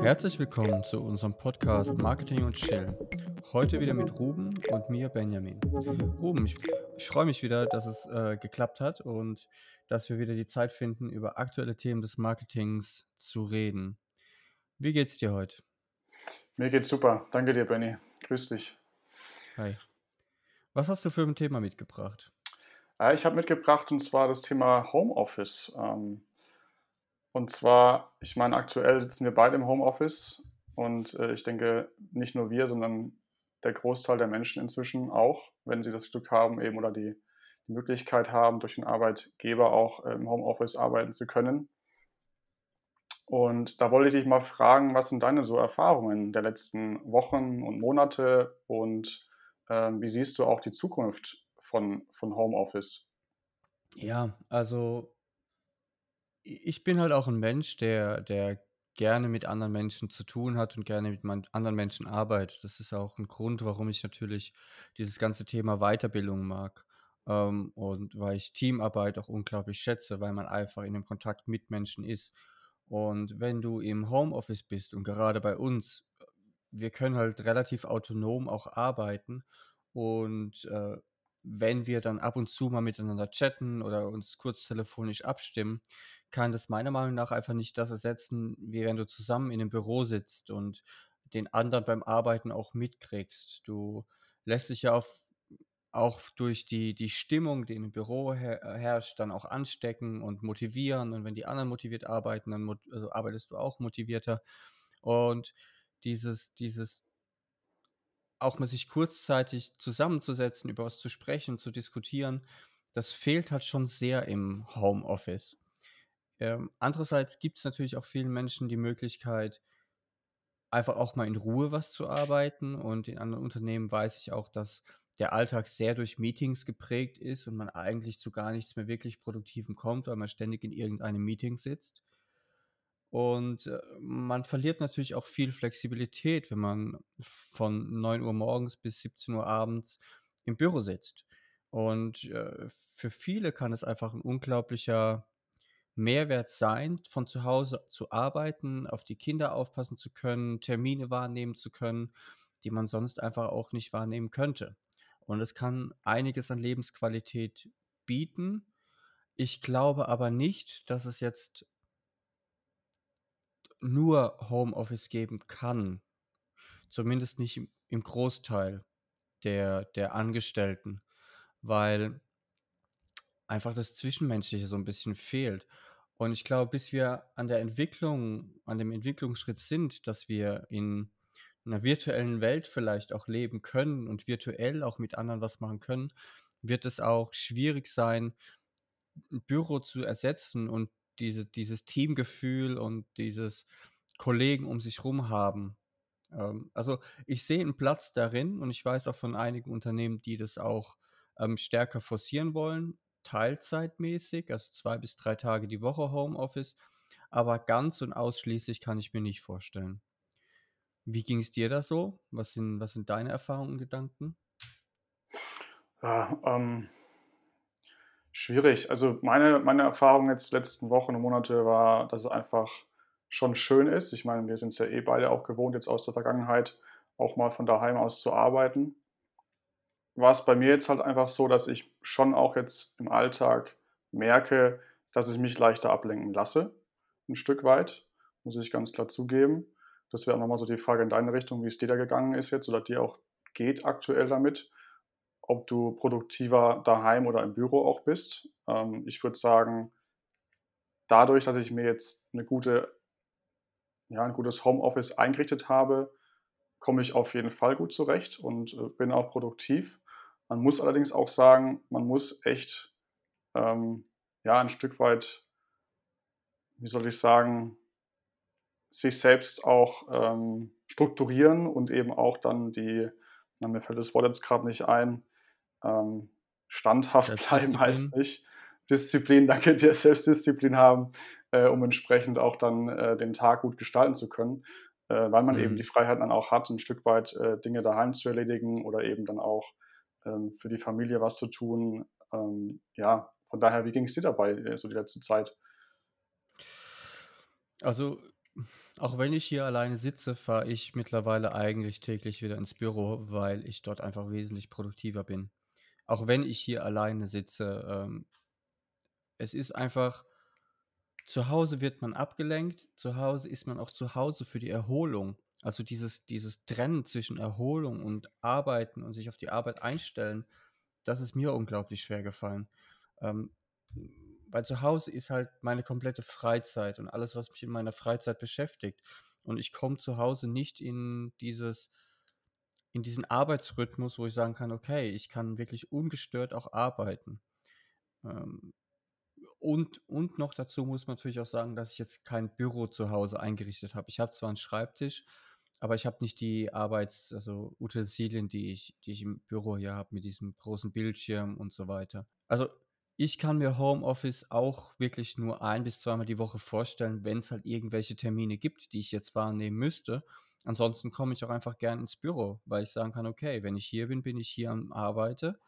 Herzlich willkommen zu unserem Podcast Marketing und Chill. Heute wieder mit Ruben und mir Benjamin. Ruben, ich, ich freue mich wieder, dass es äh, geklappt hat und dass wir wieder die Zeit finden, über aktuelle Themen des Marketings zu reden. Wie geht's dir heute? Mir geht's super. Danke dir, Benny. Grüß dich. Hi. Was hast du für ein Thema mitgebracht? Äh, ich habe mitgebracht und zwar das Thema Homeoffice. Ähm, und zwar, ich meine, aktuell sitzen wir beide im Homeoffice und äh, ich denke, nicht nur wir, sondern der Großteil der Menschen inzwischen auch, wenn sie das Glück haben eben oder die, die Möglichkeit haben, durch den Arbeitgeber auch äh, im Homeoffice arbeiten zu können. Und da wollte ich dich mal fragen, was sind deine so Erfahrungen der letzten Wochen und Monate und äh, wie siehst du auch die Zukunft von, von Homeoffice? Ja, also ich bin halt auch ein Mensch, der, der gerne mit anderen Menschen zu tun hat und gerne mit anderen Menschen arbeitet. Das ist auch ein Grund, warum ich natürlich dieses ganze Thema Weiterbildung mag. Ähm, und weil ich Teamarbeit auch unglaublich schätze, weil man einfach in dem Kontakt mit Menschen ist. Und wenn du im Homeoffice bist und gerade bei uns, wir können halt relativ autonom auch arbeiten und äh, wenn wir dann ab und zu mal miteinander chatten oder uns kurz telefonisch abstimmen, kann das meiner Meinung nach einfach nicht das ersetzen, wie wenn du zusammen in einem Büro sitzt und den anderen beim Arbeiten auch mitkriegst. Du lässt dich ja auf, auch durch die, die Stimmung, die im Büro her herrscht, dann auch anstecken und motivieren. Und wenn die anderen motiviert arbeiten, dann also arbeitest du auch motivierter. Und dieses, dieses auch mal sich kurzzeitig zusammenzusetzen, über was zu sprechen, zu diskutieren, das fehlt halt schon sehr im Homeoffice. Ähm, andererseits gibt es natürlich auch vielen Menschen die Möglichkeit, einfach auch mal in Ruhe was zu arbeiten. Und in anderen Unternehmen weiß ich auch, dass der Alltag sehr durch Meetings geprägt ist und man eigentlich zu gar nichts mehr wirklich Produktivem kommt, weil man ständig in irgendeinem Meeting sitzt. Und äh, man verliert natürlich auch viel Flexibilität, wenn man von 9 Uhr morgens bis 17 Uhr abends im Büro sitzt. Und äh, für viele kann es einfach ein unglaublicher Mehrwert sein, von zu Hause zu arbeiten, auf die Kinder aufpassen zu können, Termine wahrnehmen zu können, die man sonst einfach auch nicht wahrnehmen könnte. Und es kann einiges an Lebensqualität bieten. Ich glaube aber nicht, dass es jetzt nur Homeoffice geben kann. Zumindest nicht im, Großteil der, der Angestellten, weil einfach das Zwischenmenschliche so ein bisschen fehlt. Und ich glaube, bis wir an der Entwicklung, an dem Entwicklungsschritt sind, dass wir in einer virtuellen Welt vielleicht auch leben können und virtuell auch mit anderen was machen können, wird es auch schwierig sein, ein Büro zu ersetzen und diese, dieses Teamgefühl und dieses Kollegen um sich rum haben. Ähm, also ich sehe einen Platz darin und ich weiß auch von einigen Unternehmen, die das auch ähm, stärker forcieren wollen, teilzeitmäßig, also zwei bis drei Tage die Woche Homeoffice, aber ganz und ausschließlich kann ich mir nicht vorstellen. Wie ging es dir da so? Was sind, was sind deine Erfahrungen und Gedanken? Ja, ähm, Schwierig. Also meine, meine Erfahrung jetzt letzten Wochen und Monate war, dass es einfach schon schön ist. Ich meine, wir sind es ja eh beide auch gewohnt, jetzt aus der Vergangenheit auch mal von daheim aus zu arbeiten. War es bei mir jetzt halt einfach so, dass ich schon auch jetzt im Alltag merke, dass ich mich leichter ablenken lasse, ein Stück weit, muss ich ganz klar zugeben. Das wäre auch nochmal so die Frage in deine Richtung, wie es dir da gegangen ist jetzt oder dir auch geht aktuell damit ob du produktiver daheim oder im Büro auch bist. Ähm, ich würde sagen, dadurch, dass ich mir jetzt eine gute, ja, ein gutes Homeoffice eingerichtet habe, komme ich auf jeden Fall gut zurecht und äh, bin auch produktiv. Man muss allerdings auch sagen, man muss echt ähm, ja, ein Stück weit, wie soll ich sagen, sich selbst auch ähm, strukturieren und eben auch dann die, na, mir fällt das Wort jetzt gerade nicht ein, ähm, standhaft bleiben heißt nicht. Disziplin, danke dir, Selbstdisziplin haben, äh, um entsprechend auch dann äh, den Tag gut gestalten zu können, äh, weil man mhm. eben die Freiheit dann auch hat, ein Stück weit äh, Dinge daheim zu erledigen oder eben dann auch ähm, für die Familie was zu tun. Ähm, ja, von daher, wie ging es dir dabei äh, so die letzte Zeit? Also Auch wenn ich hier alleine sitze, fahre ich mittlerweile eigentlich täglich wieder ins Büro, weil ich dort einfach wesentlich produktiver bin. Auch wenn ich hier alleine sitze, ähm, es ist einfach zu Hause wird man abgelenkt, zu Hause ist man auch zu Hause für die Erholung. Also dieses dieses Trennen zwischen Erholung und Arbeiten und sich auf die Arbeit einstellen, das ist mir unglaublich schwer gefallen. Ähm, weil zu Hause ist halt meine komplette Freizeit und alles, was mich in meiner Freizeit beschäftigt. Und ich komme zu Hause nicht in dieses in diesen Arbeitsrhythmus, wo ich sagen kann: „Okay, ich kann wirklich ungestört auch arbeiten.“ Ähm, und und noch dazu muss man natürlich auch sagen, dass ich jetzt kein Büro zu Hause eingerichtet habe. Ich habe zwar einen Schreibtisch, aber ich habe nicht die Arbeits also Utensilien, die ich die ich im Büro hier habe mit diesem großen Bildschirm und so weiter. Also, ich kann mir Homeoffice auch wirklich nur ein bis zweimal die Woche vorstellen, wenn es halt irgendwelche Termine gibt, die ich jetzt wahrnehmen müsste. Ansonsten komme ich auch einfach gern ins Büro, weil ich sagen kann: „Okay, wenn ich hier bin, bin ich hier am Arbeite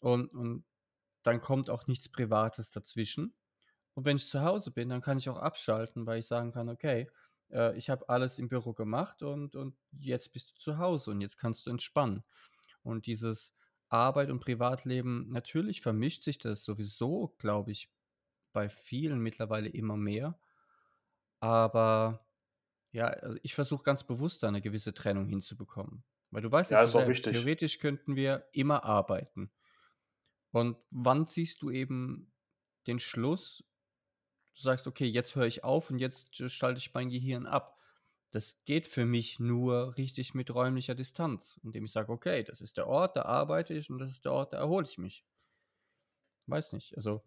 und und dann kommt auch nichts Privates dazwischen.“ Und wenn ich zu Hause bin, dann kann ich auch abschalten, weil ich sagen kann: „Okay, äh, ich habe alles im Büro gemacht und und jetzt bist du zu Hause und jetzt kannst du entspannen.“ Und dieses Arbeit und Privatleben natürlich vermischt sich das sowieso, glaube ich, bei vielen mittlerweile immer mehr. Aber ja, also ich versuche ganz bewusst da 'ne gewisse Trennung hinzubekommen. Weil du weißt es Ja, ja ist auch wichtig. theoretisch könnten wir immer arbeiten. Und wann ziehst du eben den Schluss? Du sagst: „Okay, jetzt höre ich auf und jetzt, äh, schalte ich mein Gehirn ab.“ Das geht für mich nur richtig mit räumlicher Distanz, indem ich sage: „Okay, das ist der Ort, da arbeite ich und das ist der Ort, da erhole ich mich.“ Weiß nicht, also,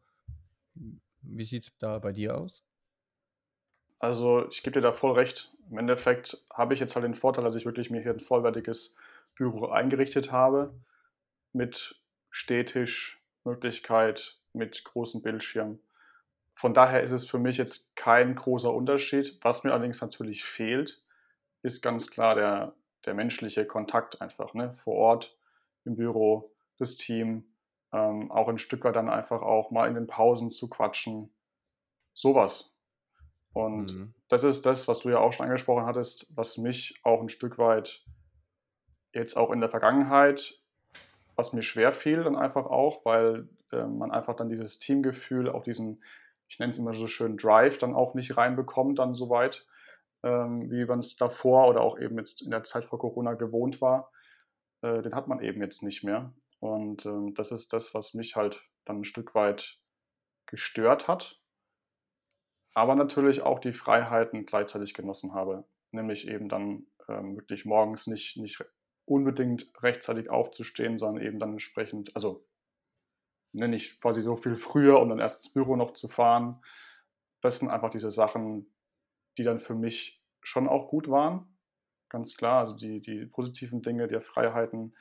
hm, wie sieht's da bei dir aus? Also, ich gebe dir da voll recht. Im Endeffekt habe ich jetzt halt den Vorteil, dass ich wirklich mir hier 'n vollwertiges Büro eingerichtet habe mit Stehtisch, Möglichkeit, mit großem Bildschirm. Von daher ist es für mich jetzt kein großer Unterschied. Was mir allerdings natürlich fehlt, ist ganz klar der der menschliche Kontakt einfach, ne? Vor Ort im Büro, das Team, ähm, auch 'n Stück weit dann einfach auch mal in den Pausen zu quatschen, so was. Und Mhm. das ist das, was du ja auch schon angesprochen hattest, was mich auch 'n Stück weit jetzt auch in der Vergangenheit was mir schwerfiel dann einfach auch, weil, ähm, man einfach dann dieses Teamgefühl, auch diesen, ich nenne es immer so schön, Drive dann auch nicht reinbekommt dann so weit, ähm, wie man's davor oder auch eben jetzt in der Zeit vor Corona gewohnt war. Äh, den hat man eben jetzt nicht mehr. Und, ähm, das ist das, was mich halt dann 'n Stück weit gestört hat aber natürlich auch die Freiheiten gleichzeitig genossen habe, nämlich eben dann, ähm, wirklich morgens nicht nicht unbedingt rechtzeitig aufzustehen, sondern eben dann entsprechend also ne, nicht quasi so viel früher und dann erst ins Büro noch zu fahren. Das sind einfach diese Sachen, die dann für mich schon auch gut waren, ganz klar. Also, die die positiven Dinge der Freiheiten,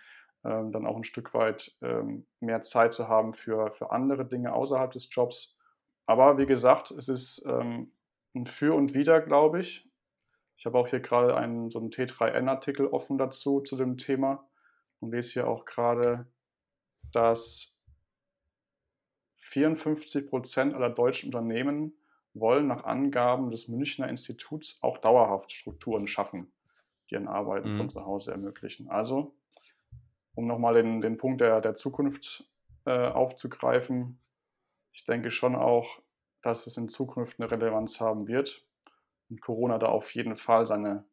ähm, dann auch 'n Stück weit, ähm, mehr Zeit zu haben für für andere Dinge außerhalb des Jobs. Aber wie gesagt, es ist, ähm, 'n Für und Wider, glaube ich. Ich habe auch hier grade einen so 'n T3N-Artikel offen dazu, zu dem Thema und lese hier auch grade, dass 54 % aller deutschen Unternehmen wollen nach Angaben des Münchner Instituts auch dauerhaft Strukturen schaffen, die ein Arbeiten von Mhm. zu Hause ermöglichen. Also, um noch mal den den Punkt der der Zukunft, äh, aufzugreifen. Ich denke schon auch, dass es in Zukunft 'ne Relevanz haben wird und Corona da auf jeden Fall seine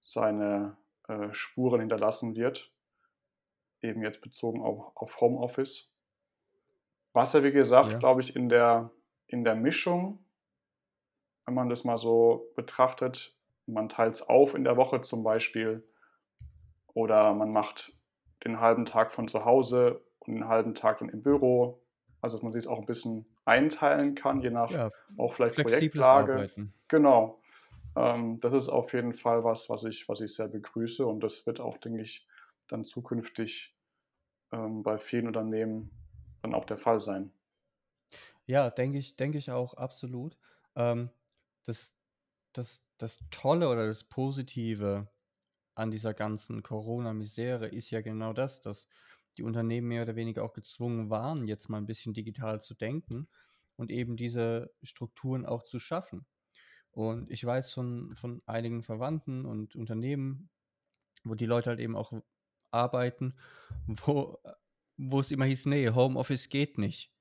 seine, äh, Spuren hinterlassen wird eben jetzt bezogen au auf Homeoffice. Was ja, wie gesagt, Ja. glaube ich, in der in der Mischung wenn man das mal so betrachtet, man teilt's auf in der Woche zum Beispiel oder man macht den 1/2 Tag von zu Hause und den 1/2 Tag dann im Büro. Also, dass man sich's auch 'n bisschen einteilen kann, je nach Ja, auch vielleicht Projektlage. Arbeiten. Genau. Ähm, das ist auf jeden Fall was, was ich was ich sehr begrüße und das wird auch, denke ich, dann zukünftig, ähm, bei vielen Unternehmen dann auch der Fall sein. Ja, denke ich denke ich auch, absolut. Ähm, das das das Tolle oder das Positive an dieser ganzen Corona-Misere ist ja genau das, dass die Unternehmen mehr oder weniger auch gezwungen waren, jetzt mal 'n bisschen digital zu denken und eben diese Strukturen auch zu schaffen. Und ich weiß von, von einigen Verwandten und Unternehmen, wo die Leute halt eben auch arbeiten, wo, wo es immer hieß, nee, Homeoffice geht nicht.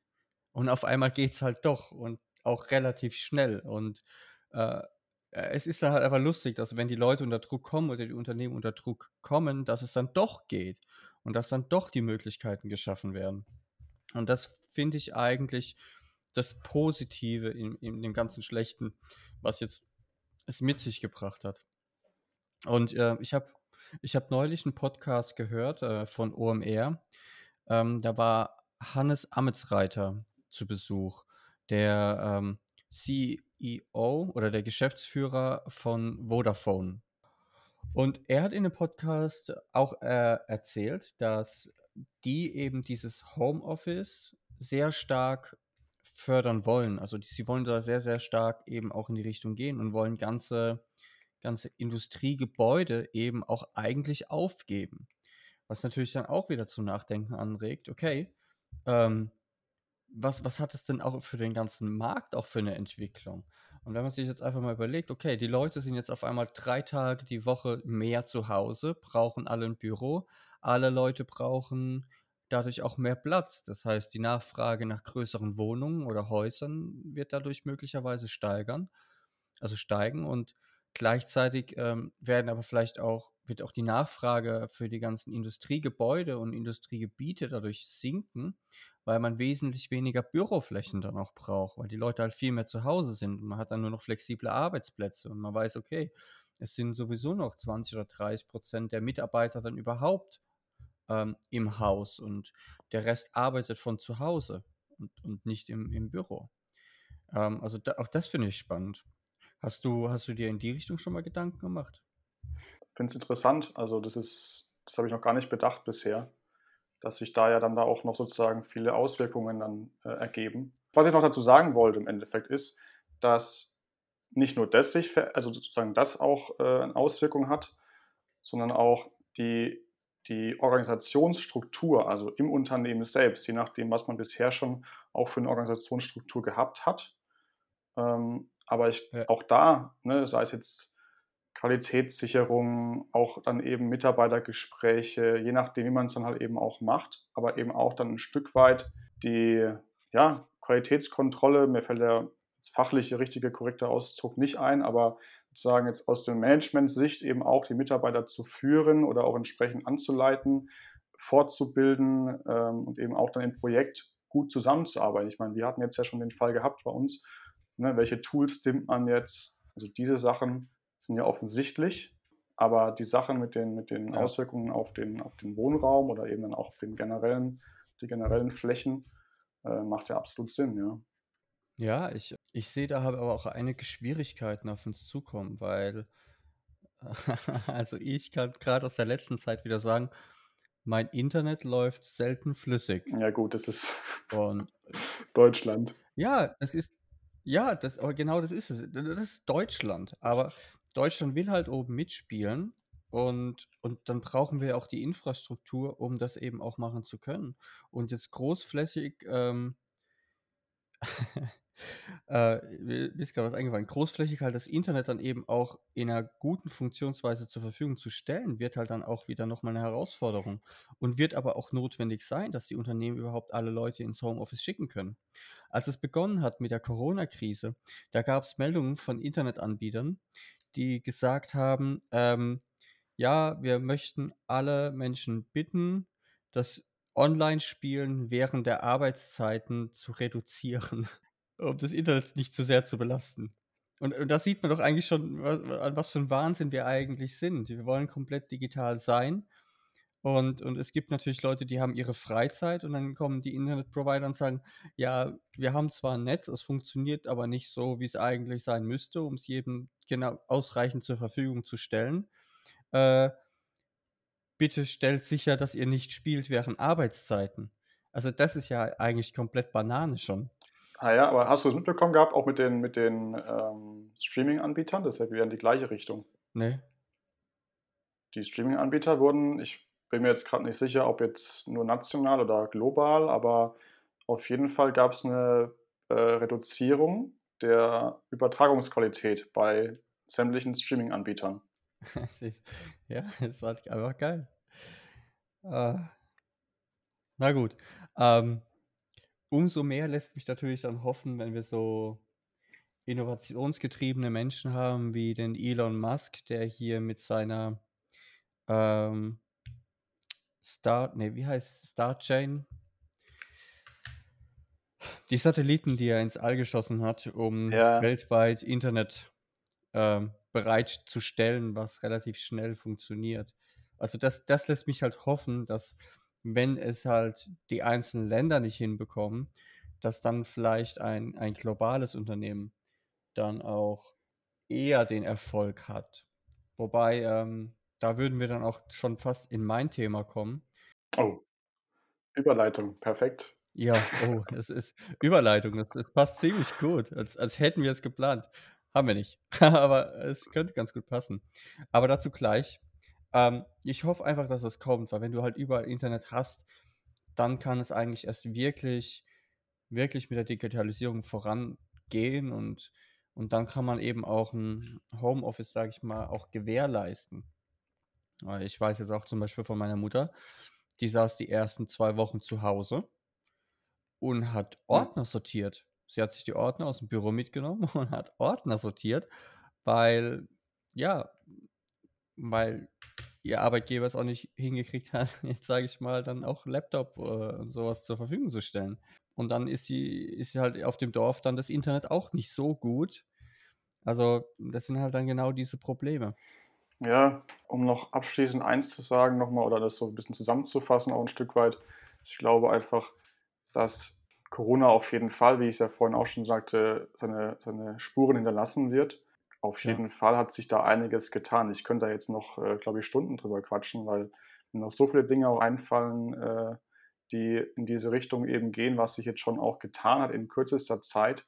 Und auf einmal geht es halt doch und auch relativ schnell. Und äh, es ist dann halt einfach lustig, dass wenn die Leute unter Druck kommen oder die Unternehmen unter Druck kommen, dass es dann doch geht und dass dann doch die Möglichkeiten geschaffen werden. Und das finde ich eigentlich das Positive in, in dem ganzen Schlechten, was jetzt es mit sich gebracht hat. Und äh, ich habe ich hab neulich einen Podcast gehört äh, von OMR. Ähm, da war Hannes Ametsreiter zu Besuch, der ähm, CEO oder der Geschäftsführer von Vodafone. Und er hat in dem Podcast auch äh, erzählt, dass die eben dieses Homeoffice sehr stark fördern wollen. Also die, sie wollen da sehr, sehr stark eben auch in die Richtung gehen und wollen ganze, ganze Industriegebäude eben auch eigentlich aufgeben. Was natürlich dann auch wieder zum Nachdenken anregt, okay, ähm, was, was hat es denn auch für den ganzen Markt auch für eine Entwicklung? Und wenn man sich jetzt einfach mal überlegt, okay, die Leute sind jetzt auf einmal drei Tage die Woche mehr zu Hause, brauchen alle ein Büro, alle Leute brauchen dadurch auch mehr Platz. Das heißt, die Nachfrage nach größeren Wohnungen oder Häusern wird dadurch möglicherweise steigern, also steigen und gleichzeitig ähm, werden aber vielleicht auch wird auch die Nachfrage für die ganzen Industriegebäude und Industriegebiete dadurch sinken, weil man wesentlich weniger Büroflächen dann auch braucht, weil die Leute halt viel mehr zu Hause sind und man hat dann nur noch flexible Arbeitsplätze und man weiß, okay, es sind sowieso noch 20 oder 30 Prozent der Mitarbeiter dann überhaupt ähm, im Haus und der Rest arbeitet von zu Hause und, und nicht im, im Büro. Ähm, also da, auch das finde ich spannend. Hast du, hast du dir in die Richtung schon mal Gedanken gemacht? Ich finde es interessant. Also das ist, das habe ich noch gar nicht bedacht bisher, dass sich da ja dann da auch noch sozusagen viele Auswirkungen dann äh, ergeben. Was ich noch dazu sagen wollte im Endeffekt ist, dass nicht nur das sich, also sozusagen das auch äh, eine Auswirkung hat, sondern auch die die Organisationsstruktur, also im Unternehmen selbst, je nachdem, was man bisher schon auch für eine Organisationsstruktur gehabt hat. Ähm, aber ich, ja. auch da, ne, sei es jetzt Qualitätssicherung, auch dann eben Mitarbeitergespräche, je nachdem, wie man es dann halt eben auch macht, aber eben auch dann ein Stück weit die ja, Qualitätskontrolle, mir fällt der fachliche, richtige, korrekte Ausdruck nicht ein, aber sozusagen jetzt aus der Management-Sicht eben auch die Mitarbeiter zu führen oder auch entsprechend anzuleiten, fortzubilden ähm, und eben auch dann im Projekt gut zusammenzuarbeiten. Ich meine, wir hatten jetzt ja schon den Fall gehabt bei uns, ne, welche Tools nimmt man jetzt? Also diese Sachen sind ja offensichtlich, aber die Sachen mit den, mit den ja. Auswirkungen auf den, auf den Wohnraum oder eben dann auch auf den generellen, die generellen Flächen äh, macht ja absolut Sinn, ja. Ja, ich ich sehe da aber auch einige Schwierigkeiten auf uns zukommen, weil also ich kann gerade aus der letzten Zeit wieder sagen, mein Internet läuft selten flüssig. Ja gut, das ist Und Deutschland. ja, das ist ja, das aber genau das ist es. Das ist Deutschland, aber Deutschland will halt oben mitspielen und und dann brauchen wir auch die Infrastruktur, um das eben auch machen zu können. Und jetzt großflächig, ähm Äh, mir ist gerade was eingefallen. Großflächig halt das Internet dann eben auch in einer guten Funktionsweise zur Verfügung zu stellen, wird halt dann auch wieder nochmal eine Herausforderung und wird aber auch notwendig sein, dass die Unternehmen überhaupt alle Leute ins Homeoffice schicken können. Als es begonnen hat mit der Corona-Krise, da gab es Meldungen von Internetanbietern, die gesagt haben, ähm, ja, wir möchten alle Menschen bitten, das Online-Spielen während der Arbeitszeiten zu reduzieren um das Internet nicht zu sehr zu belasten. Und, und da sieht man doch eigentlich schon, was, an was für ein Wahnsinn wir eigentlich sind. Wir wollen komplett digital sein. Und, und es gibt natürlich Leute, die haben ihre Freizeit und dann kommen die Internetprovider und sagen, ja, wir haben zwar ein Netz, es funktioniert aber nicht so, wie es eigentlich sein müsste, um es jedem genau ausreichend zur Verfügung zu stellen. Äh, bitte stellt sicher, dass ihr nicht spielt während Arbeitszeiten. Also das ist ja eigentlich komplett Banane schon. Ah ja, aber hast du es mitbekommen gehabt, auch mit den, mit den ähm, Streaming-Anbietern? Das ist ja wieder in die gleiche Richtung. Nee. Die Streaming-Anbieter wurden, ich bin mir jetzt gerade nicht sicher, ob jetzt nur national oder global, aber auf jeden Fall gab es eine äh, Reduzierung der Übertragungsqualität bei sämtlichen Streaming-Anbietern. Ja, ist halt einfach geil. Ah. Na gut, ähm, umso mehr lässt mich natürlich dann hoffen, wenn wir so innovationsgetriebene Menschen haben wie den Elon Musk, der hier mit seiner, ähm Star ne, wie heißt Starchain? Die Satelliten, die er ins All geschossen hat, um Ja. weltweit Internet, ähm, bereitzustellen, was relativ schnell funktioniert. Also, das das lässt mich halt hoffen, dass, wenn es halt die einzelnen Länder nicht hinbekommen, dass dann vielleicht ein ein globales Unternehmen dann auch eher den Erfolg hat. Wobei, ähm, da würden wir dann auch schon fast in mein Thema kommen. Oh, Überleitung, perfekt. Ja, oh, es ist Überleitung, das das passt ziemlich gut, als als hätten wir es geplant. Haben wir nicht, aber es könnte ganz gut passen. Aber dazu gleich. Ähm, ich hoffe einfach, dass es kommt, weil wenn du halt überall Internet hast, dann kann es eigentlich erst wirklich wirklich mit der Digitalisierung vorangehen und und dann kann man eben auch 'n Homeoffice, sage ich mal, auch gewährleisten. Weil ich weiß jetzt auch zum Beispiel von meiner Mutter, die saß die ersten 2 Wochen zu Hause und hat. Ordner sortiert. Sie hat sich die Ordner aus'm Büro mitgenommen und hat Ordner sortiert, weil ja, weil ihr Arbeitgeber es auch nicht hingekriegt hat, jetzt sage ich mal, dann auch Laptop, äh, und so was zur Verfügung zu stellen. Und dann ist sie ist sie halt auf dem Dorf dann das Internet auch nicht so gut. Also, das sind halt dann genau diese Probleme. Ja, um noch abschließend eins zu sagen noch mal oder das so 'n bisschen zusammenzufassen auch 'n Stück weit. Ich glaube einfach, dass Corona auf jeden Fall, wie ich's ja vorhin auch schon sagte, seine seine Spuren hinterlassen wird. Auf Ja. jeden Fall hat sich da einiges getan. Ich könnte da jetzt noch, äh, glaube ich, Stunden drüber quatschen, weil mir noch so viele Dinge auch einfallen, äh, die in diese Richtung eben gehen, was sich jetzt schon auch getan hat in kürzester Zeit,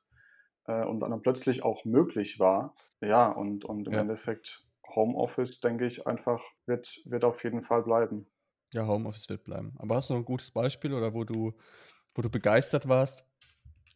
äh, und dann plötzlich auch möglich war. Ja, und und im Ja. Endeffekt Homeoffice, denke ich einfach, wird wird auf jeden Fall bleiben. Ja, Homeoffice wird bleiben. Aber hast du noch 'n gutes Beispiel oder wo du wo du begeistert warst,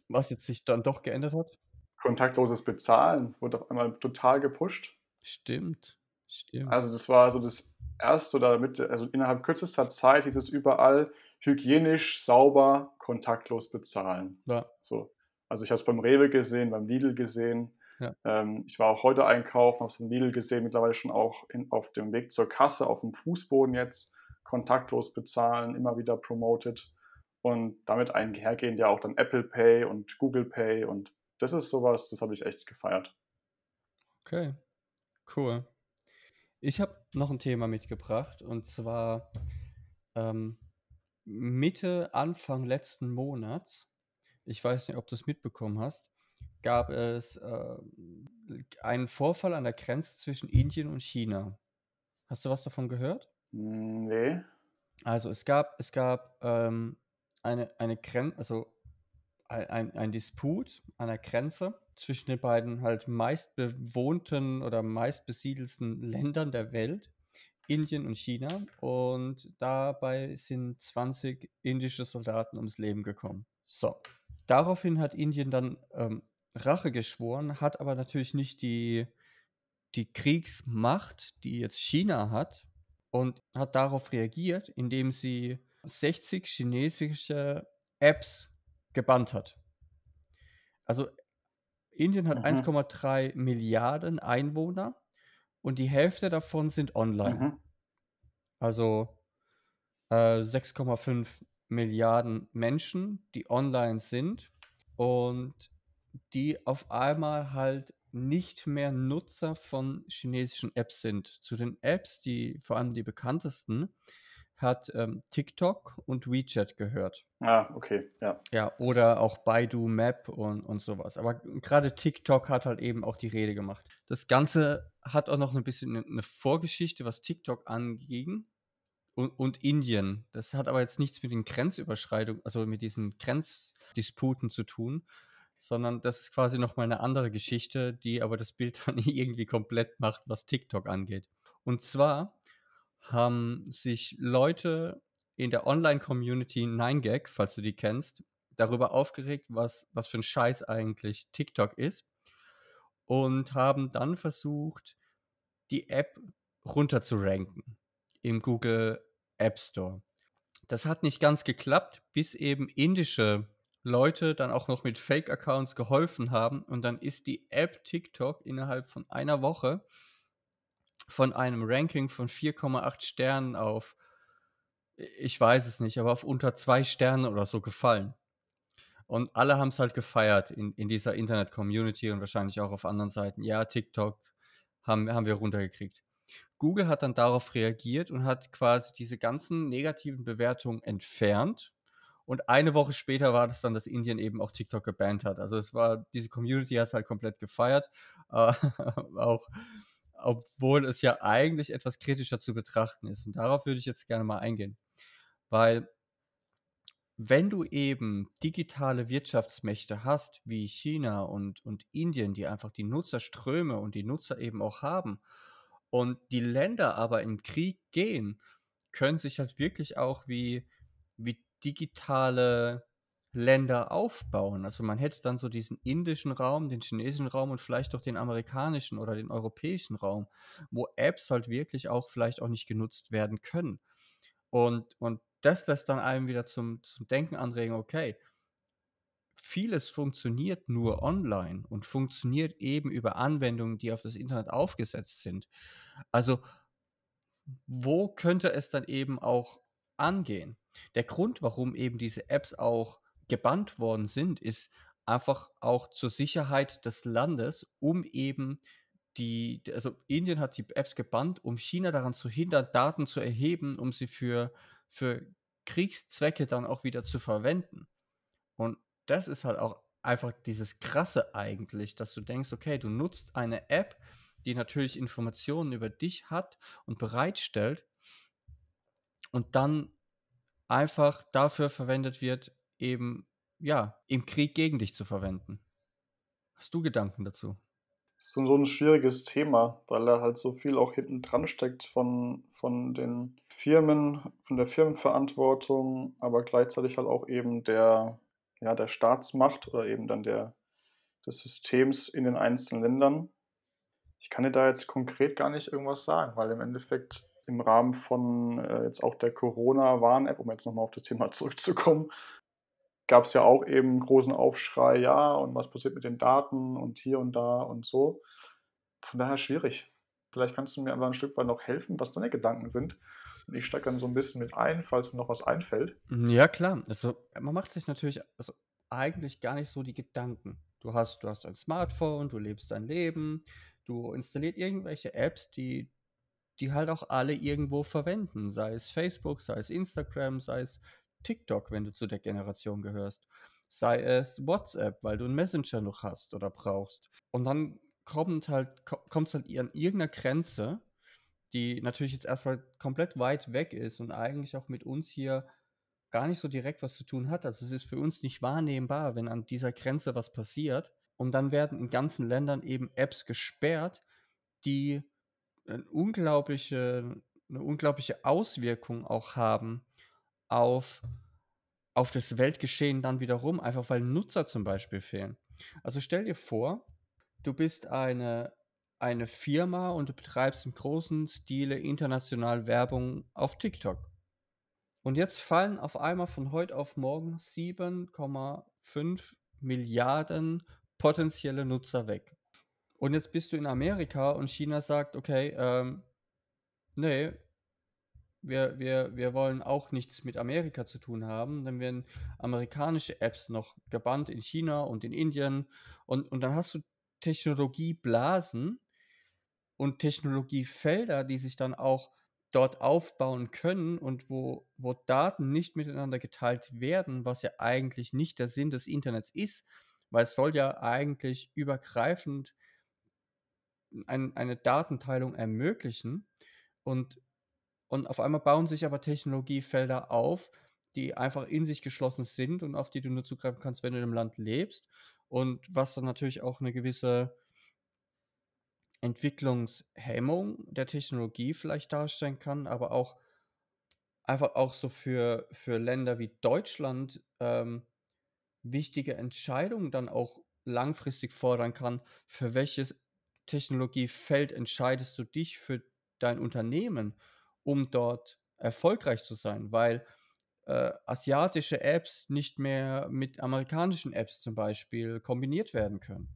was jetzt sich dann doch geändert hat? Kontaktloses Bezahlen wurde auf einmal total gepusht. Stimmt, stimmt. Also, das war so das 1. oder mit also, innerhalb kürzester Zeit hieß es überall: „Hygienisch, sauber, kontaktlos bezahlen.“ Ja. So. Also, ich habe es beim Rewe gesehen, beim Lidl gesehen. Ja. Ähm, ich war auch heute einkaufen, habe es beim Lidl gesehen, mittlerweile schon auch in auf dem Weg zur Kasse aufm Fußboden jetzt kontaktlos bezahlen, immer wieder promoted und damit einhergehend ja auch dann Apple Pay und Google Pay und das ist so was, das habe ich echt gefeiert. Okay, cool. Ich habe noch 'n Thema mitgebracht und zwar, ähm, Mitte, Anfang letzten Monats, ich weiß nicht, ob du's mitbekommen hast, gab es, ähm, einen Vorfall an der Grenze zwischen Indien und China. Hast du was davon gehört? Hm, ne. Also, es gab es gab, ähm, eine eine Gren also, ei ein ein Disput an der Grenze zwischen den beiden halt meistbewohnten oder meistbesiedelsten Ländern der Welt, Indien und China. Und dabei sind 20 indische Soldaten ums Leben gekommen. So, daraufhin hat Indien dann, ähm, Rache geschworen, hat aber natürlich nicht die die Kriegsmacht, die jetzt China hat und hat darauf reagiert, indem sie 60 chinesische Apps gebannt hat. Also, Indien hat eins Mhm. Komma drei Milliarden Einwohner und die Hälfte davon sind online. Mhm. Also, äh, 6,5 Milliarden Menschen, die online sind und die auf einmal halt nicht mehr Nutzer von chinesischen Apps sind. Zu den Apps, die vor allem die bekanntesten, hat, ähm, TikTok und WeChat gehört. Ah, okay, ja. Ja, oder auch Baidu Map und und so was. Aber grade TikTok hat halt eben auch die Rede gemacht. Das Ganze hat auch noch 'n bisschen 'ne 'ne Vorgeschichte, was TikTok anging u und Indien. Das hat aber jetzt nichts mit den Grenzüberschreitung also, mit diesen Grenzdisputen zu tun, sondern das ist quasi noch mal 'ne andere Geschichte, die aber das Bild dann irgendwie komplett macht, was TikTok angeht. Und zwar haben sich Leute in der Online-Community 9gag, falls du die kennst, darüber aufgeregt, was was für ein Scheiß eigentlich TikTok ist und haben dann versucht, die App runter zu ranken im Google App Store. Das hat nicht ganz geklappt, bis eben indische Leute dann auch noch mit Fake-Accounts geholfen haben und dann ist die App TikTok innerhalb von einer Woche von einem Ranking von 4,8 Sternen auf, ich weiß es nicht, aber auf unter zwei Sternen oder so gefallen. Und alle haben es halt gefeiert in, in dieser Internet-Community und wahrscheinlich auch auf anderen Seiten. Ja, TikTok haben, haben wir runtergekriegt. Google hat dann darauf reagiert und hat quasi diese ganzen negativen Bewertungen entfernt. Und eine Woche später war das dann, dass Indien eben auch TikTok gebannt hat. Also es war, diese Community hat halt komplett gefeiert. Äh, auch obwohl es ja eigentlich etwas kritischer zu betrachten ist. Und darauf würde ich jetzt gerne mal eingehen. Weil wenn du eben digitale Wirtschaftsmächte hast, wie China und, und Indien, die einfach die Nutzerströme und die Nutzer eben auch haben, und die Länder aber in Krieg gehen, können sich halt wirklich auch wie, wie digitale Länder aufbauen. Also man hätte dann so diesen indischen Raum, den chinesischen Raum und vielleicht auch den amerikanischen oder den europäischen Raum, wo Apps halt wirklich auch vielleicht auch nicht genutzt werden können. Und, und das lässt dann einem wieder zum, zum Denken anregen, okay, vieles funktioniert nur online und funktioniert eben über Anwendungen, die auf das Internet aufgesetzt sind. Also wo könnte es dann eben auch angehen? Der Grund, warum eben diese Apps auch gebannt worden sind, ist einfach auch zur Sicherheit des Landes, um eben die, also Indien hat die Apps gebannt, um China daran zu hindern, Daten zu erheben, um sie für, für Kriegszwecke dann auch wieder zu verwenden. Und das ist halt auch einfach dieses Krasse eigentlich, dass du denkst, okay, du nutzt eine App, die natürlich Informationen über dich hat und bereitstellt und dann einfach dafür verwendet wird, eben, ja, im Krieg gegen dich zu verwenden. Hast du Gedanken dazu? Das ist so ein schwieriges Thema, weil da halt so viel auch hinten dran steckt von, von den Firmen, von der Firmenverantwortung, aber gleichzeitig halt auch eben der, ja, der Staatsmacht oder eben dann der, des Systems in den einzelnen Ländern. Ich kann dir da jetzt konkret gar nicht irgendwas sagen, weil im Endeffekt im Rahmen von äh, jetzt auch der Corona-Warn-App, um jetzt nochmal auf das Thema zurückzukommen, gab es ja auch eben großen Aufschrei, ja, und was passiert mit den Daten und hier und da und so. Von daher schwierig. Vielleicht kannst du mir aber ein Stück weit noch helfen, was deine Gedanken sind. Und ich steige dann so ein bisschen mit ein, falls mir noch was einfällt. Ja, klar. Also, man macht sich natürlich also eigentlich gar nicht so die Gedanken. Du hast, du hast ein Smartphone, du lebst dein Leben, du installierst irgendwelche Apps, die, die halt auch alle irgendwo verwenden. Sei es Facebook, sei es Instagram, sei es TikTok, wenn du zu der Generation gehörst. Sei es WhatsApp, weil du einen Messenger noch hast oder brauchst. Und dann kommt halt, kommt es halt an irgendeiner Grenze, die natürlich jetzt erstmal komplett weit weg ist und eigentlich auch mit uns hier gar nicht so direkt was zu tun hat. Also es ist für uns nicht wahrnehmbar, wenn an dieser Grenze was passiert. Und dann werden in ganzen Ländern eben Apps gesperrt, die eine unglaubliche, eine unglaubliche Auswirkung auch haben auf, auf das Weltgeschehen dann wiederum, einfach weil Nutzer zum Beispiel fehlen. Also stell dir vor, du bist eine, eine Firma und du betreibst im großen Stile international Werbung auf TikTok. Und jetzt fallen auf einmal von heute auf morgen 7,5 Milliarden potenzielle Nutzer weg. Und jetzt bist du in Amerika und China sagt, okay, ähm, nee, wir, wir, wir wollen auch nichts mit Amerika zu tun haben. Dann werden amerikanische Apps noch gebannt in China und in Indien. Und, und dann hast du Technologieblasen und Technologiefelder, die sich dann auch dort aufbauen können und wo, wo Daten nicht miteinander geteilt werden, was ja eigentlich nicht der Sinn des Internets ist, weil es soll ja eigentlich übergreifend ein, eine Datenteilung ermöglichen. Und und auf einmal bauen sich aber Technologiefelder auf, die einfach in sich geschlossen sind und auf die du nur zugreifen kannst, wenn du einem Land lebst. Und was dann natürlich auch eine gewisse Entwicklungshemmung der Technologie vielleicht darstellen kann, aber auch einfach auch so für, für Länder wie Deutschland ähm, wichtige Entscheidungen dann auch langfristig fordern kann. Für welches Technologiefeld entscheidest du dich für dein Unternehmen, um dort erfolgreich zu sein? Weil äh, asiatische Apps nicht mehr mit amerikanischen Apps zum Beispiel kombiniert werden können.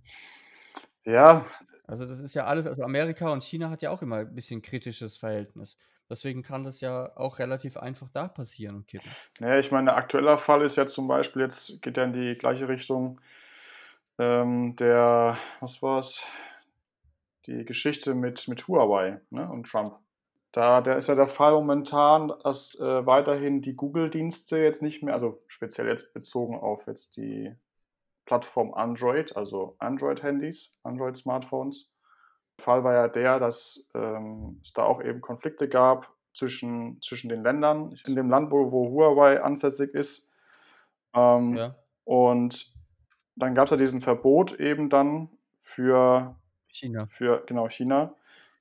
Ja. Also das ist ja alles, also Amerika und China hat ja auch immer ein bisschen kritisches Verhältnis. Deswegen kann das ja auch relativ einfach da passieren und kippen. Ja, ich meine, aktueller Fall ist ja zum Beispiel, jetzt geht er in die gleiche Richtung, ähm, der, was war's? Die Geschichte mit, mit Huawei ne, und Trump. Da der ist ja der Fall momentan, dass äh, weiterhin die Google-Dienste jetzt nicht mehr, also speziell jetzt bezogen auf jetzt die Plattform Android, also Android-Handys, Android-Smartphones. Der Fall war ja der, dass ähm, es da auch eben Konflikte gab zwischen, zwischen den Ländern. In dem Land, wo, wo Huawei ansässig ist. Ähm, ja. Und dann gab es ja diesen Verbot eben dann für China. Für genau China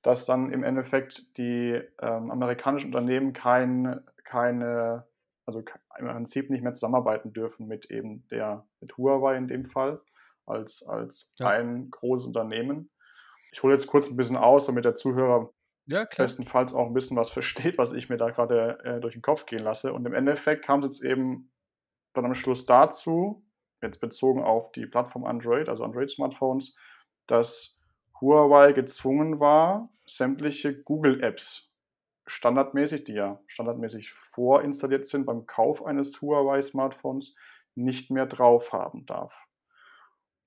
dass dann im Endeffekt die ähm, amerikanischen Unternehmen kein, keine, also im Prinzip nicht mehr zusammenarbeiten dürfen mit eben der, mit Huawei in dem Fall, als, als ja. ein großes Unternehmen. Ich hole jetzt kurz ein bisschen aus, damit der Zuhörer ja, bestenfalls auch ein bisschen was versteht, was ich mir da gerade äh, durch den Kopf gehen lasse. Und im Endeffekt kam es jetzt eben dann am Schluss dazu, jetzt bezogen auf die Plattform Android, also Android-Smartphones, dass Huawei gezwungen war, sämtliche Google-Apps standardmäßig, die ja standardmäßig vorinstalliert sind beim Kauf eines Huawei-Smartphones, nicht mehr drauf haben darf.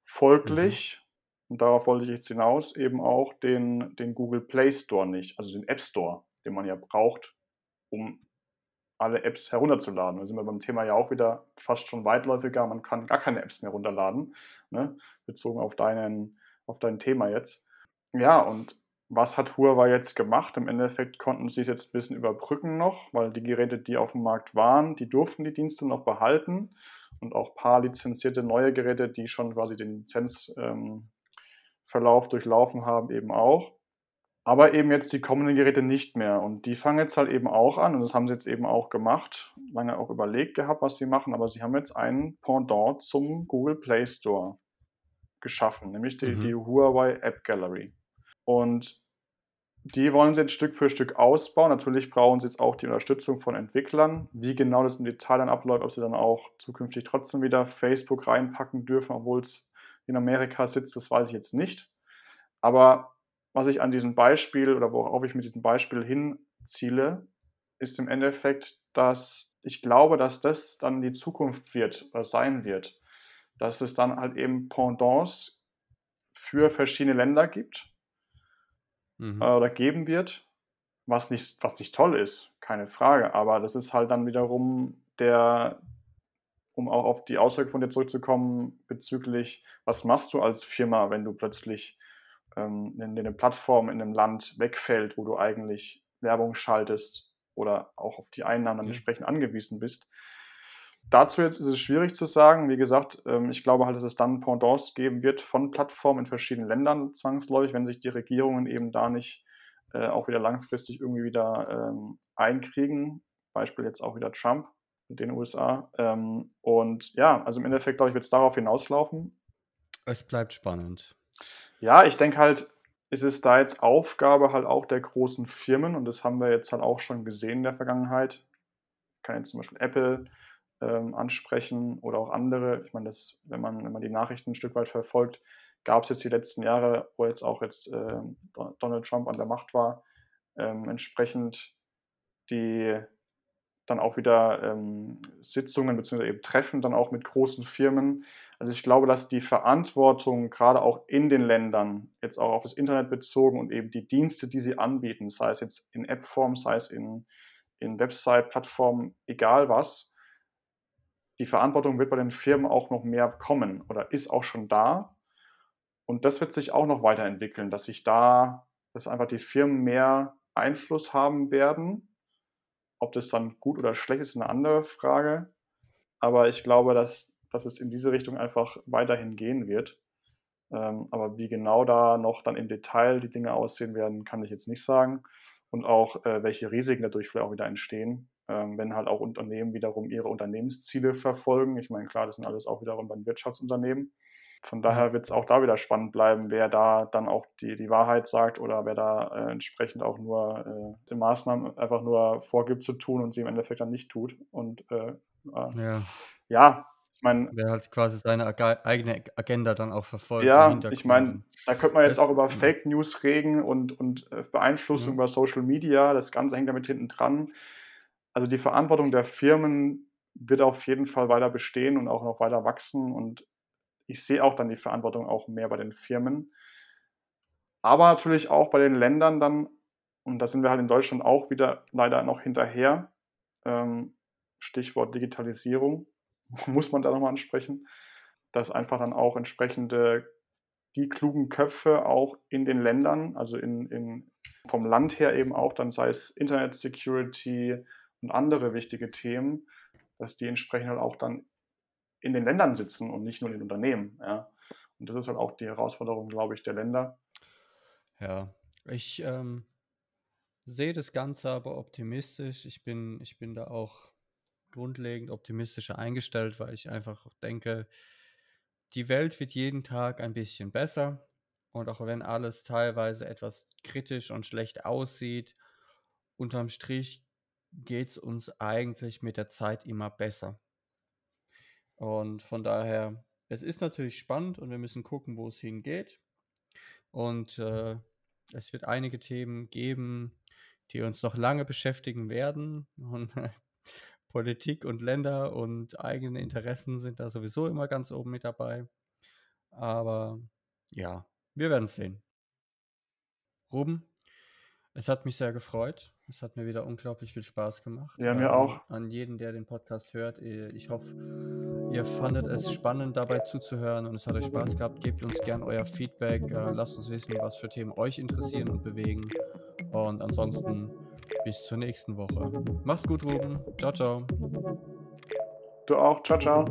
Folglich, mhm. und darauf wollte ich jetzt hinaus, eben auch den, den Google Play Store nicht, also den App Store, den man ja braucht, um alle Apps herunterzuladen. Da sind wir beim Thema ja auch wieder fast schon weitläufiger. Man kann gar keine Apps mehr runterladen, ne? bezogen auf, deinen, auf dein Thema jetzt. Ja, und was hat Huawei jetzt gemacht? Im Endeffekt konnten sie es jetzt ein bisschen überbrücken noch, weil die Geräte, die auf dem Markt waren, die durften die Dienste noch behalten und auch ein paar lizenzierte neue Geräte, die schon quasi den Lizenzverlauf ähm, durchlaufen haben, eben auch. Aber eben jetzt die kommenden Geräte nicht mehr. Und die fangen jetzt halt eben auch an, und das haben sie jetzt eben auch gemacht, lange auch überlegt gehabt, was sie machen, aber sie haben jetzt einen Pendant zum Google Play Store geschaffen, nämlich die, mhm. die Huawei App Gallery. Und die wollen sie jetzt Stück für Stück ausbauen. Natürlich brauchen sie jetzt auch die Unterstützung von Entwicklern. Wie genau das im Detail dann abläuft, ob sie dann auch zukünftig trotzdem wieder Facebook reinpacken dürfen, obwohl es in Amerika sitzt, das weiß ich jetzt nicht. Aber was ich an diesem Beispiel oder worauf ich mit diesem Beispiel hinziele, ist im Endeffekt, dass ich glaube, dass das dann die Zukunft wird oder sein wird. Dass es dann halt eben Pendants für verschiedene Länder gibt mhm. äh, oder geben wird, was nicht, was nicht toll ist, keine Frage. Aber das ist halt dann wiederum der, um auch auf die Aussage von dir zurückzukommen, bezüglich, was machst du als Firma, wenn du plötzlich ähm, in, in eine Plattform in einem Land wegfällt, wo du eigentlich Werbung schaltest oder auch auf die Einnahmen mhm. entsprechend angewiesen bist. Dazu jetzt ist es schwierig zu sagen. Wie gesagt, ähm, ich glaube halt, dass es dann Pendants geben wird von Plattformen in verschiedenen Ländern zwangsläufig, wenn sich die Regierungen eben da nicht äh, auch wieder langfristig irgendwie wieder ähm, einkriegen. Beispiel jetzt auch wieder Trump mit den USA. Ähm, und ja, also im Endeffekt, glaube ich, wird es darauf hinauslaufen. Es bleibt spannend. Ja, ich denke halt, ist es da jetzt Aufgabe halt auch der großen Firmen und das haben wir jetzt halt auch schon gesehen in der Vergangenheit. Ich kann jetzt zum Beispiel Apple ähm, ansprechen oder auch andere. Ich meine, das, wenn man, wenn man die Nachrichten ein Stück weit verfolgt, gab es jetzt die letzten Jahre, wo jetzt auch jetzt äh, Donald Trump an der Macht war, ähm, entsprechend die dann auch wieder ähm, Sitzungen bzw. eben Treffen dann auch mit großen Firmen. Also ich glaube, dass die Verantwortung gerade auch in den Ländern, jetzt auch auf das Internet bezogen und eben die Dienste, die sie anbieten, sei es jetzt in App-Form, sei es in, in Website-Plattformen, egal was, die Verantwortung wird bei den Firmen auch noch mehr kommen oder ist auch schon da. Und das wird sich auch noch weiterentwickeln, dass sich da, dass einfach die Firmen mehr Einfluss haben werden. Ob das dann gut oder schlecht ist, ist eine andere Frage. Aber ich glaube, dass, dass es in diese Richtung einfach weiterhin gehen wird. Ähm, aber wie genau da noch dann im Detail die Dinge aussehen werden, kann ich jetzt nicht sagen. Und auch äh, welche Risiken dadurch vielleicht auch wieder entstehen, ähm, wenn halt auch Unternehmen wiederum ihre Unternehmensziele verfolgen. Ich meine, klar, das sind alles auch wiederum dann Wirtschaftsunternehmen. Von daher wird es auch da wieder spannend bleiben, wer da dann auch die, die Wahrheit sagt oder wer da äh, entsprechend auch nur äh, die Maßnahmen einfach nur vorgibt zu tun und sie im Endeffekt dann nicht tut. Und äh, äh ja. ja, ich meine. Wer halt quasi seine eigene Agenda dann auch verfolgt. Ja, ich meine, da könnte man jetzt auch über Fake News reden und, und äh, Beeinflussung über Social Media. Das Ganze hängt damit hinten dran. Also die Verantwortung der Firmen wird auf jeden Fall weiter bestehen und auch noch weiter wachsen. Und ich sehe auch dann die Verantwortung auch mehr bei den Firmen. Aber natürlich auch bei den Ländern dann, und da sind wir halt in Deutschland auch wieder leider noch hinterher. Ähm, Stichwort Digitalisierung muss man da nochmal ansprechen, dass einfach dann auch entsprechende die klugen Köpfe auch in den Ländern, also in, in, vom Land her eben auch, dann sei es Internet Security und andere wichtige Themen, dass die entsprechend halt auch dann in den Ländern sitzen und nicht nur in den Unternehmen. Ja. Und das ist halt auch die Herausforderung, glaube ich, der Länder. Ja, ich ähm, sehe das Ganze aber optimistisch. Ich bin, ich bin da auch grundlegend optimistischer eingestellt, weil ich einfach denke, die Welt wird jeden Tag ein bisschen besser. Und auch wenn alles teilweise etwas kritisch und schlecht aussieht, unterm Strich geht es uns eigentlich mit der Zeit immer besser. Und von daher, es ist natürlich spannend und wir müssen gucken, wo es hingeht. Und äh, es wird einige Themen geben, die uns noch lange beschäftigen werden. Und Politik und Länder und eigene Interessen sind da sowieso immer ganz oben mit dabei. Aber ja, wir werden es sehen. Ruben, es hat mich sehr gefreut. Es hat mir wieder unglaublich viel Spaß gemacht. Ja, mir ähm, auch. An jeden, der den Podcast hört. Ich hoffe, ihr fandet es spannend, dabei zuzuhören und es hat euch Spaß gehabt. Gebt uns gern euer Feedback. Äh, lasst uns wissen, was für Themen euch interessieren und bewegen. Und ansonsten bis zur nächsten Woche. Mach's gut, Ruben. Ciao, ciao. Du auch. Ciao, ciao.